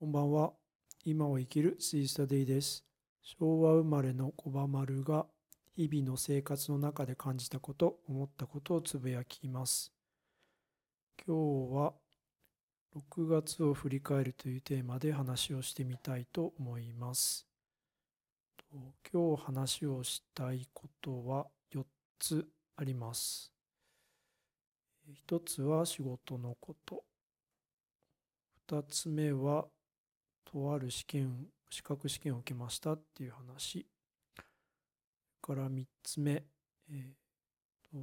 こんばんは。今を生きるスイスタデイです。昭和生まれの小葉丸が日々の生活の中で感じたこと、思ったことをつぶやきます。今日は6月を振り返るというテーマで話をしてみたいと思います。今日話をしたいことは4つあります。1つは仕事のこと。2つ目はとある試験、資格試験を受けましたっていう話。から3つ目、えー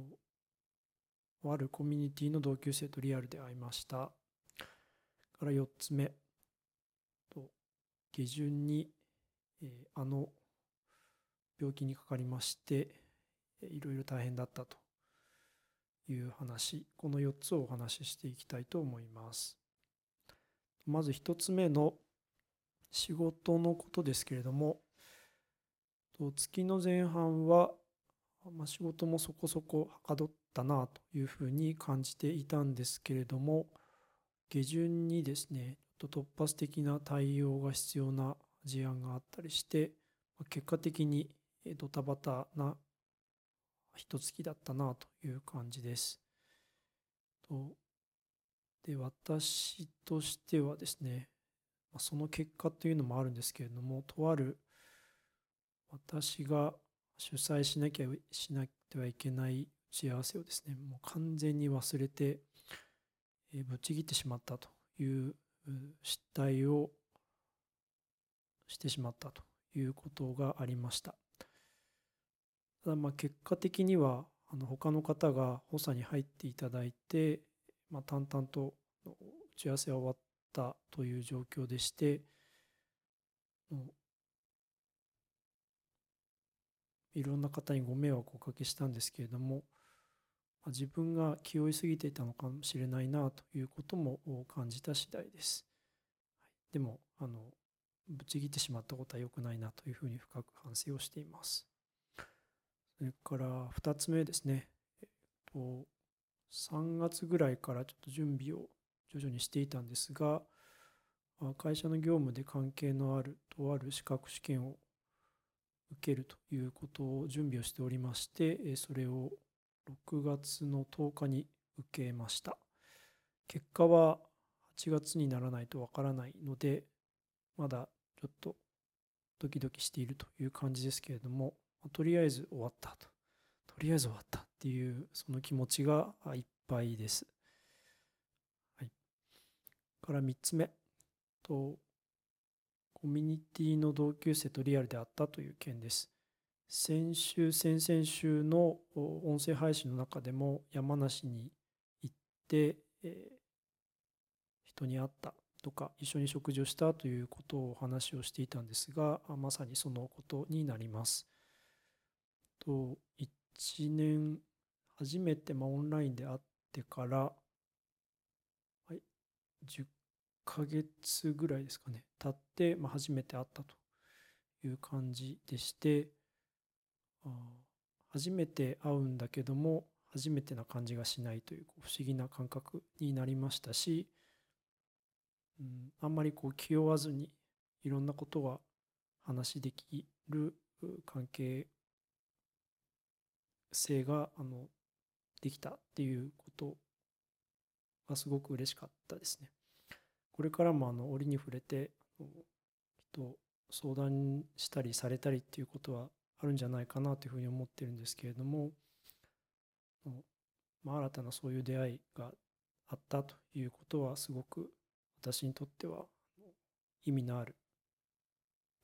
と、あるコミュニティの同級生とリアルで会いました。から4つ目、と下旬に、えーあの病気にかかりまして、いろいろ大変だったという話、この4つをお話ししていきたいと思います。まず1つ目の仕事のことですけれども、月の前半は、まあ、仕事もそこそこはかどったなというふうに感じていたんですけれども、下旬にですね、突発的な対応が必要な事案があったりして、結果的にドタバタな一月だったなという感じです。で、私としてはですね、その結果というのもあるんですけれども、とある私が主催しなきゃしなくてはいけない打ち合わせをですね、もう完全に忘れて、えーぶっちぎってしまったという失態をしてしまったということがありました。ただまあ結果的にはあの他の方が補佐に入っていただいて、まあ、淡々と打ち合わせは終わったという状況でして、もういろんな方にご迷惑をおかけしたんですけれども、自分が気負いすぎていたのかもしれないなということも感じた次第です。でも、あの、ぶち切ってしまったことは良くないなというふうに深く反省をしています。それから2つ目ですね。えっと、3月ぐらいからちょっと準備を徐々にしていたんですが、会社の業務で関係のあるとある資格試験を受けるということを準備をしておりまして、それを6月の10日に受けました。結果は8月にならないとわからないので、まだちょっとドキドキしているという感じですけれども、とりあえず終わったと。とりあえず終わったっていうその気持ちがいっぱいです。から3つ目。と、コミュニティの同級生とリアルで会ったという件です。先週、先々週の音声配信の中でも山梨に行って、えー人に会ったとか一緒に食事をしたということをお話をしていたんですがまさにそのことになります。と1年初めてまオンラインで会ってから、はい、10ヶ月ぐらいですかね経って、まあ、初めて会ったという感じでしてあ初めて会うんだけども初めてな感じがしないという不思議な感覚になりましたし、うん、あんまりこう気負わずにいろんなことが話できる関係性があのできたっていうことがすごく嬉しかったですね。これからもあの折に触れてあの人相談したりされたりっていうことはあるんじゃないかなというふうに思ってるんですけれども、まあ、新たなそういう出会いがあったということはすごく私にとっては意味のある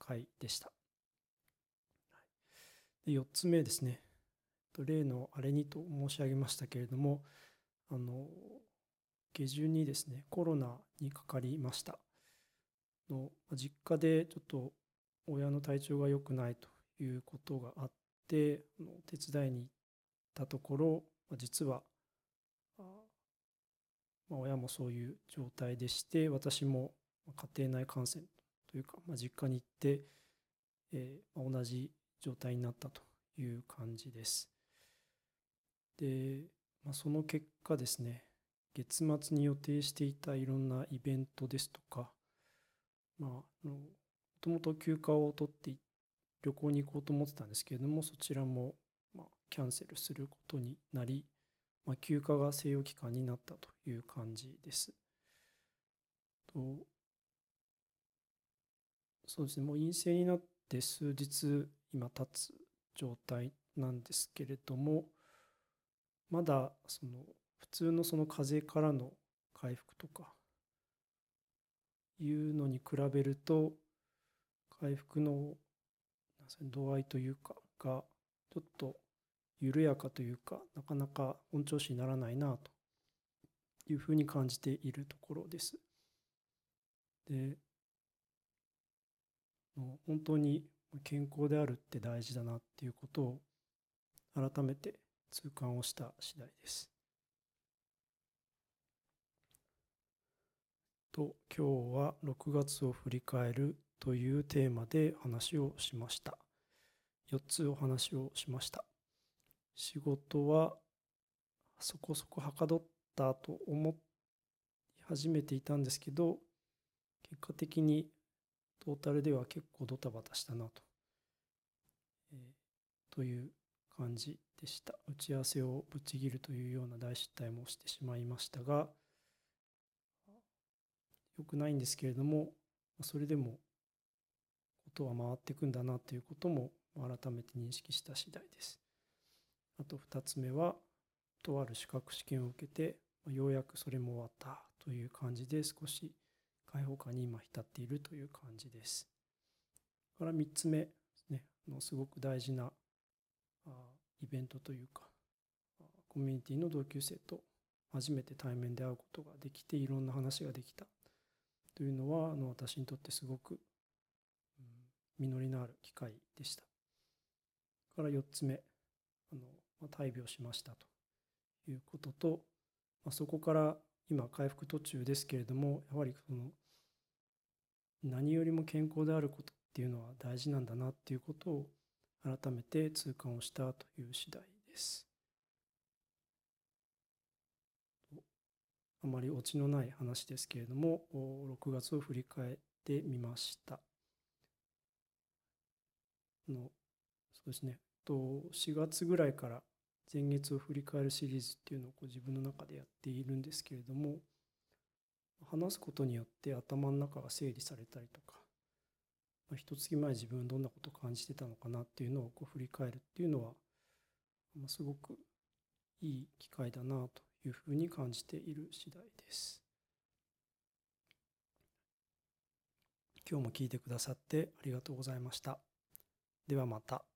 回でした。で4つ目ですね。例のあれにと申し上げましたけれども、あの下旬にですね、コロナにかかりました。の実家でちょっと親の体調が良くないということがあって、あの手伝いに行ったところ、実は、あまあ、親もそういう状態でして、私も家庭内感染というか、まあ、実家に行って、えーま同じ状態になったという感じです。で、まあ、その結果ですね、月末に予定していたいろんなイベントですとか、まあ、もともと休暇を取って旅行に行こうと思ってたんですけれども、そちらも、ま、キャンセルすることになり、まあ、休暇が静養期間になったという感じです。とそうですね、もう陰性になって数日今経つ状態なんですけれども、まだその普通のその風邪からの回復とかいうのに比べると回復の度合いというかがちょっと緩やかというかなかなか本調子にならないなというふうに感じているところです。で本当に健康であるって大事だなっていうことを改めて痛感をした次第です。と今日は6月を振り返るというテーマで話をしました。4つお話をしました。仕事はそこそこはかどったと思い始めていたんですけど結果的にトータルでは結構ドタバタしたなと、えー、という感じでした。打ち合わせをぶっちぎるというような大失態もしてしまいましたが、良くないんですけれども、それでもことは回っていくんだなということも改めて認識した次第です。あと2つ目は、とある資格試験を受けて、ようやくそれも終わったという感じで少し開放感に今浸っているという感じです。から3つ目ですね、のすごく大事なイベントというか、コミュニティの同級生と初めて対面で会うことができていろんな話ができたというのはあの私にとってすごく、うん、実りのある機会でした。から4つ目あの、まあ、大病しましたということと、まあ、そこから今回復途中ですけれどもやはりその何よりも健康であることっていうのは大事なんだなっていうことを改めて痛感をしたという次第です。あまりオチのない話ですけれども6月を振り返ってみました。のそうですねと4月ぐらいから前月を振り返るシリーズっていうのをこう自分の中でやっているんですけれども話すことによって頭の中が整理されたりとか一月前自分どんなことを感じてたのかなっていうのをこう振り返るっていうのはすごくいい機会だなというふうに感じている次第です。今日も聞いてくださってありがとうございました。ではまた。